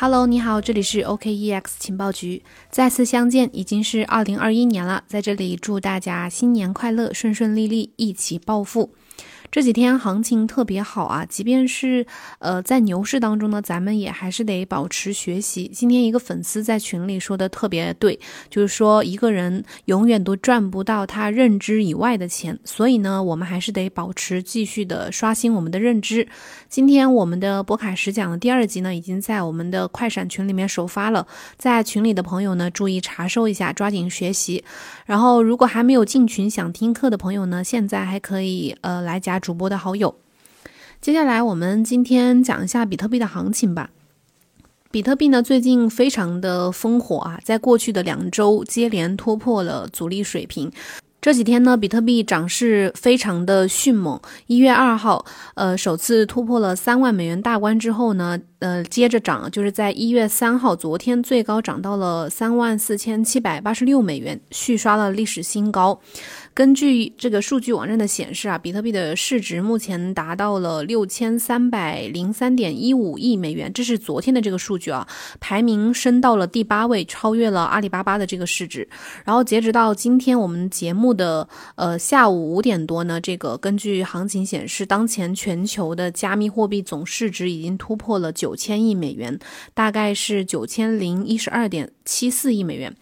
Hello，你好，这里是 OKEX 情报局，再次相见已经是二零二一年了，在这里祝大家新年快乐，顺顺利利，一起暴富。这几天行情特别好啊，即便是呃在牛市当中呢，咱们也还是得保持学习。今天一个粉丝在群里说的特别对，就是说一个人永远都赚不到他认知以外的钱，所以呢，我们还是得保持继续的刷新我们的认知。今天我们的博卡实讲的第二集呢，已经在我们的快闪群里面首发了，在群里的朋友呢，注意查收一下，抓紧学习。然后如果还没有进群想听课的朋友呢，现在还可以呃来加。主播的好友，接下来我们今天讲一下比特币的行情吧。比特币呢，最近非常的烽火啊，在过去的两周接连突破了阻力水平。这几天呢，比特币涨势非常的迅猛。一月二号，呃，首次突破了三万美元大关之后呢，呃，接着涨，就是在一月三号，昨天最高涨到了三万四千七百八十六美元，续刷了历史新高。根据这个数据网站的显示啊，比特币的市值目前达到了六千三百零三点一五亿美元，这是昨天的这个数据啊，排名升到了第八位，超越了阿里巴巴的这个市值。然后截止到今天我们节目的呃下午五点多呢，这个根据行情显示，当前全球的加密货币总市值已经突破了九千亿美元，大概是九千零一十二点七四亿美元。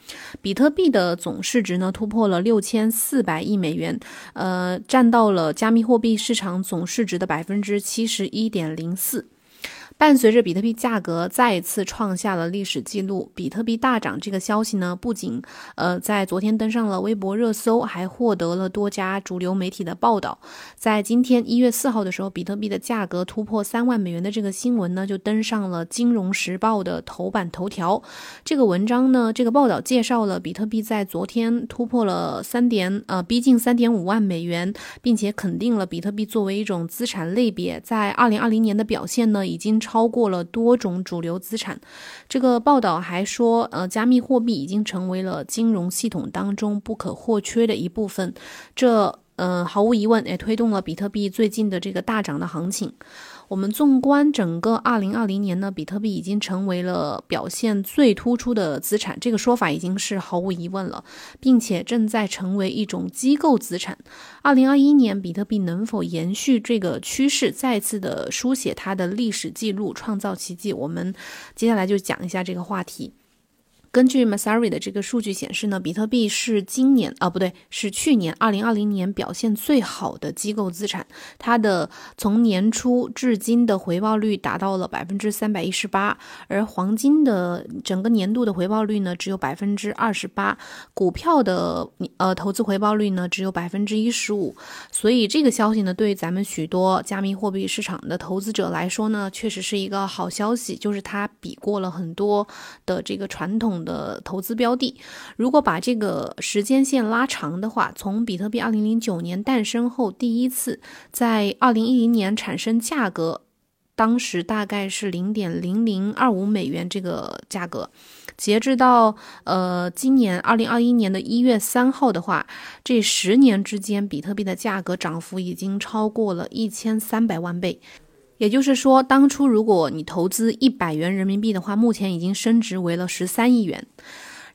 比特币的总市值呢突破了六千四百。亿美元，呃，占到了加密货币市场总市值的百分之七十一点零四。伴随着比特币价格再次创下了历史记录，比特币大涨这个消息呢，不仅呃在昨天登上了微博热搜，还获得了多家主流媒体的报道。在今天一月四号的时候，比特币的价格突破三万美元的这个新闻呢，就登上了《金融时报》的头版头条。这个文章呢，这个报道介绍了比特币在昨天突破了三点呃逼近三点五万美元，并且肯定了比特币作为一种资产类别在二零二零年的表现呢，已经。超过了多种主流资产。这个报道还说，呃，加密货币已经成为了金融系统当中不可或缺的一部分。这，呃，毫无疑问也推动了比特币最近的这个大涨的行情。我们纵观整个二零二零年呢，比特币已经成为了表现最突出的资产，这个说法已经是毫无疑问了，并且正在成为一种机构资产。二零二一年，比特币能否延续这个趋势，再次的书写它的历史记录，创造奇迹？我们接下来就讲一下这个话题。根据 Masari 的这个数据显示呢，比特币是今年啊不对，是去年二零二零年表现最好的机构资产。它的从年初至今的回报率达到了百分之三百一十八，而黄金的整个年度的回报率呢只有百分之二十八，股票的呃投资回报率呢只有百分之一十五。所以这个消息呢，对于咱们许多加密货币市场的投资者来说呢，确实是一个好消息，就是它比过了很多的这个传统。的投资标的，如果把这个时间线拉长的话，从比特币二零零九年诞生后第一次在二零一零年产生价格，当时大概是零点零零二五美元这个价格，截至到呃今年二零二一年的一月三号的话，这十年之间比特币的价格涨幅已经超过了一千三百万倍。也就是说，当初如果你投资一百元人民币的话，目前已经升值为了十三亿元。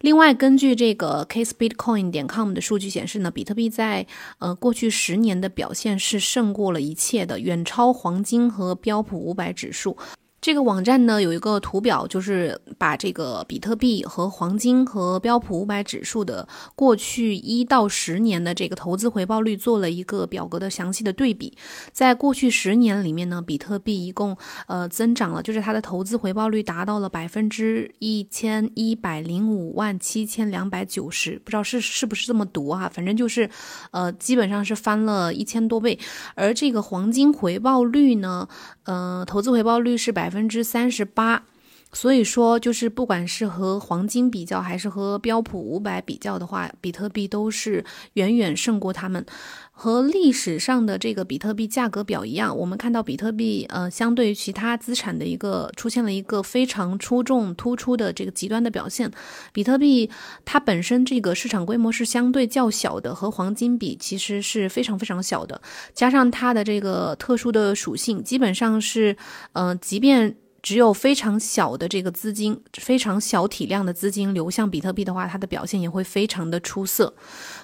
另外，根据这个 casebitcoin 点 com 的数据显示呢，比特币在呃过去十年的表现是胜过了一切的，远超黄金和标普五百指数。这个网站呢有一个图表，就是把这个比特币和黄金和标普五百指数的过去一到十年的这个投资回报率做了一个表格的详细的对比。在过去十年里面呢，比特币一共呃增长了，就是它的投资回报率达到了百分之一千一百零五万七千两百九十，不知道是是不是这么读啊？反正就是呃基本上是翻了一千多倍。而这个黄金回报率呢，呃投资回报率是百。百分之三十八，所以说就是不管是和黄金比较，还是和标普五百比较的话，比特币都是远远胜过他们。和历史上的这个比特币价格表一样，我们看到比特币呃，相对于其他资产的一个出现了一个非常出众突出的这个极端的表现。比特币它本身这个市场规模是相对较小的，和黄金比其实是非常非常小的。加上它的这个特殊的属性，基本上是呃，即便只有非常小的这个资金，非常小体量的资金流向比特币的话，它的表现也会非常的出色。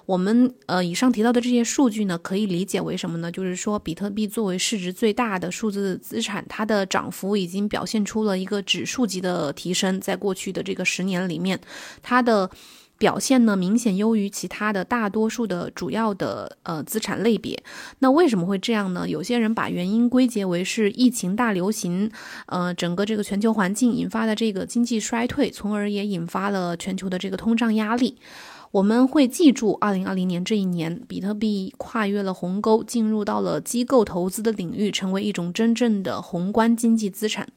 我们呃以上提到的这些数据呢，可以理解为什么呢？就是说，比特币作为市值最大的数字资产，它的涨幅已经表现出了一个指数级的提升，在过去的这个十年里面，它的。表现呢明显优于其他的大多数的主要的呃资产类别。那为什么会这样呢？有些人把原因归结为是疫情大流行，呃，整个这个全球环境引发的这个经济衰退，从而也引发了全球的这个通胀压力。我们会记住，二零二零年这一年，比特币跨越了鸿沟，进入到了机构投资的领域，成为一种真正的宏观经济资产。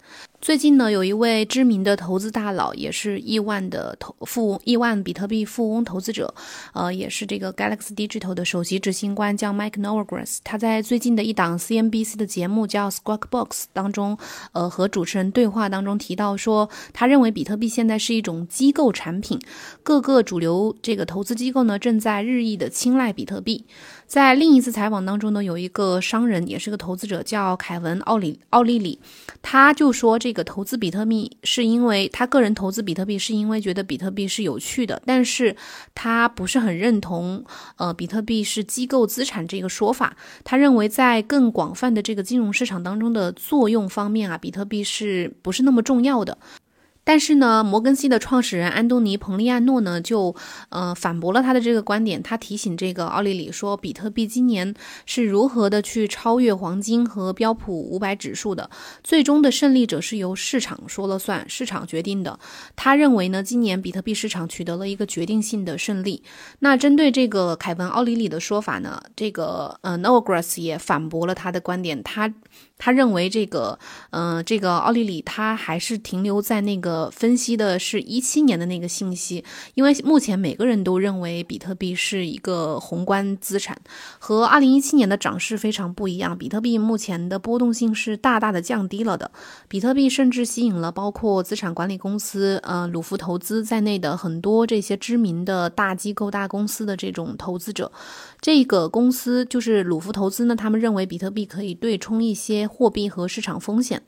最近呢，有一位知名的投资大佬，也是亿万的投富、亿万比特币富翁投资者，呃，也是这个 Galaxy Digital 的首席执行官，叫 Mike Novogratz。他在最近的一档 CNBC 的节目叫 Squawk Box 当中，呃，和主持人对话当中提到说，他认为比特币现在是一种机构产品，各个主流这个投资机构呢正在日益的青睐比特币。在另一次采访当中呢，有一个商人也是个投资者，叫凯文奥里奥利里，他就说这这个投资比特币是因为他个人投资比特币是因为觉得比特币是有趣的，但是他不是很认同呃比特币是机构资产这个说法。他认为在更广泛的这个金融市场当中的作用方面啊，比特币是不是那么重要的？但是呢，摩根西的创始人安东尼·彭利亚诺呢，就呃反驳了他的这个观点。他提醒这个奥利里说，比特币今年是如何的去超越黄金和标普五百指数的，最终的胜利者是由市场说了算，市场决定的。他认为呢，今年比特币市场取得了一个决定性的胜利。那针对这个凯文·奥利里的说法呢，这个呃 n o g r a s 也反驳了他的观点。他他认为这个呃这个奥利里他还是停留在那个。分析的是一七年的那个信息，因为目前每个人都认为比特币是一个宏观资产，和二零一七年的涨势非常不一样。比特币目前的波动性是大大的降低了的。比特币甚至吸引了包括资产管理公司、呃鲁孚投资在内的很多这些知名的大机构、大公司的这种投资者。这个公司就是鲁孚投资呢，他们认为比特币可以对冲一些货币和市场风险。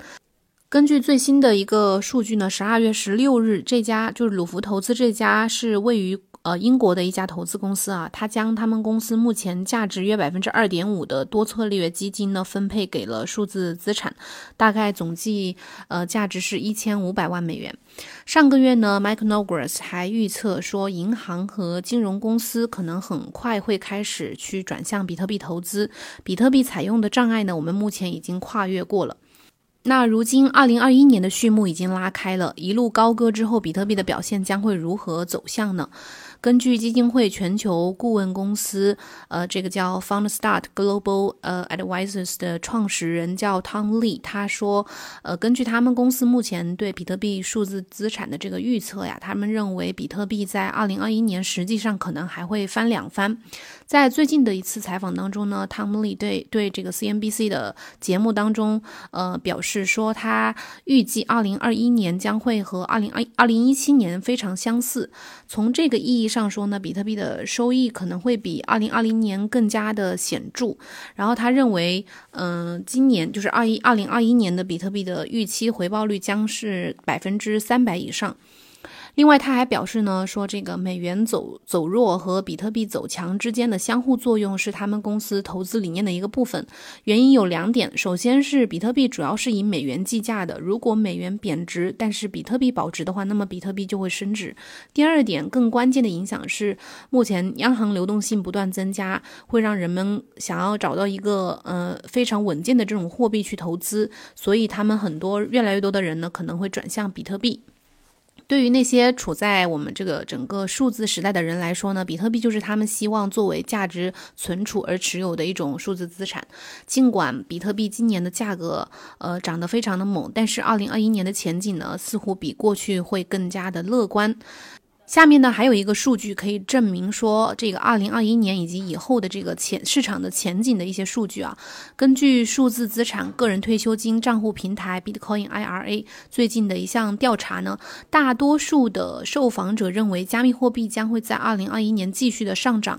根据最新的一个数据呢，十二月十六日，这家就是鲁福投资这家是位于呃英国的一家投资公司啊，它将他们公司目前价值约百分之二点五的多策略基金呢分配给了数字资产，大概总计呃价值是一千五百万美元。上个月呢，Mike Nagras 还预测说，银行和金融公司可能很快会开始去转向比特币投资，比特币采用的障碍呢，我们目前已经跨越过了。那如今，二零二一年的序幕已经拉开了，一路高歌之后，比特币的表现将会如何走向呢？根据基金会全球顾问公司，呃，这个叫 FoundStart Global 呃 Advisors 的创始人叫 Tom Lee，他说，呃，根据他们公司目前对比特币数字资产的这个预测呀，他们认为比特币在二零二一年实际上可能还会翻两番。在最近的一次采访当中呢，Tom Lee 对对这个 CNBC 的节目当中，呃，表示说他预计二零二一年将会和二零二二零一七年非常相似。从这个意义。上说呢，比特币的收益可能会比二零二零年更加的显著。然后他认为，嗯，今年就是二一二零二一年的比特币的预期回报率将是百分之三百以上。另外，他还表示呢，说这个美元走走弱和比特币走强之间的相互作用是他们公司投资理念的一个部分。原因有两点，首先是比特币主要是以美元计价的，如果美元贬值，但是比特币保值的话，那么比特币就会升值。第二点，更关键的影响是，目前央行流动性不断增加，会让人们想要找到一个呃非常稳健的这种货币去投资，所以他们很多越来越多的人呢，可能会转向比特币。对于那些处在我们这个整个数字时代的人来说呢，比特币就是他们希望作为价值存储而持有的一种数字资产。尽管比特币今年的价格呃涨得非常的猛，但是二零二一年的前景呢，似乎比过去会更加的乐观。下面呢还有一个数据可以证明说，这个二零二一年以及以后的这个前市场的前景的一些数据啊。根据数字资产个人退休金账户平台 Bitcoin IRA 最近的一项调查呢，大多数的受访者认为加密货币将会在二零二一年继续的上涨。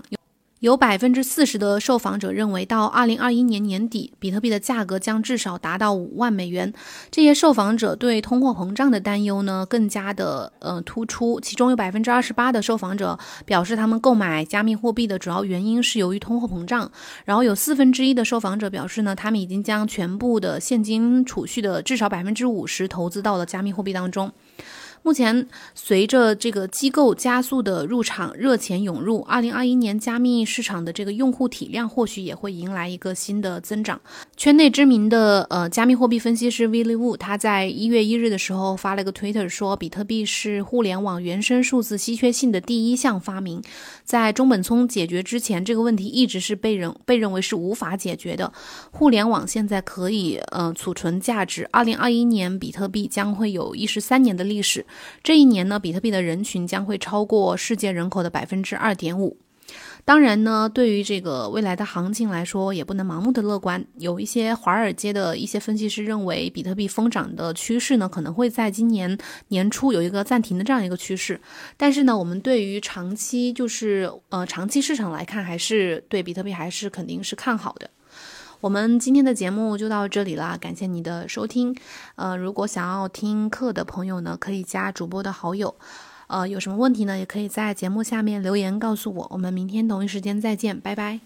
有百分之四十的受访者认为，到二零二一年年底，比特币的价格将至少达到五万美元。这些受访者对通货膨胀的担忧呢，更加的呃突出。其中有百分之二十八的受访者表示，他们购买加密货币的主要原因是由于通货膨胀。然后有四分之一的受访者表示呢，他们已经将全部的现金储蓄的至少百分之五十投资到了加密货币当中。目前，随着这个机构加速的入场，热钱涌入，二零二一年加密市场的这个用户体量或许也会迎来一个新的增长。圈内知名的呃加密货币分析师 v i l l Wu，他在一月一日的时候发了个 Twitter 说，比特币是互联网原生数字稀缺性的第一项发明。在中本聪解决之前，这个问题一直是被人被认为是无法解决的。互联网现在可以呃储存价值。二零二一年，比特币将会有一十三年的历史。这一年呢，比特币的人群将会超过世界人口的百分之二点五。当然呢，对于这个未来的行情来说，也不能盲目的乐观。有一些华尔街的一些分析师认为，比特币疯涨的趋势呢，可能会在今年年初有一个暂停的这样一个趋势。但是呢，我们对于长期就是呃长期市场来看，还是对比特币还是肯定是看好的。我们今天的节目就到这里了，感谢你的收听。呃，如果想要听课的朋友呢，可以加主播的好友。呃，有什么问题呢，也可以在节目下面留言告诉我。我们明天同一时间再见，拜拜。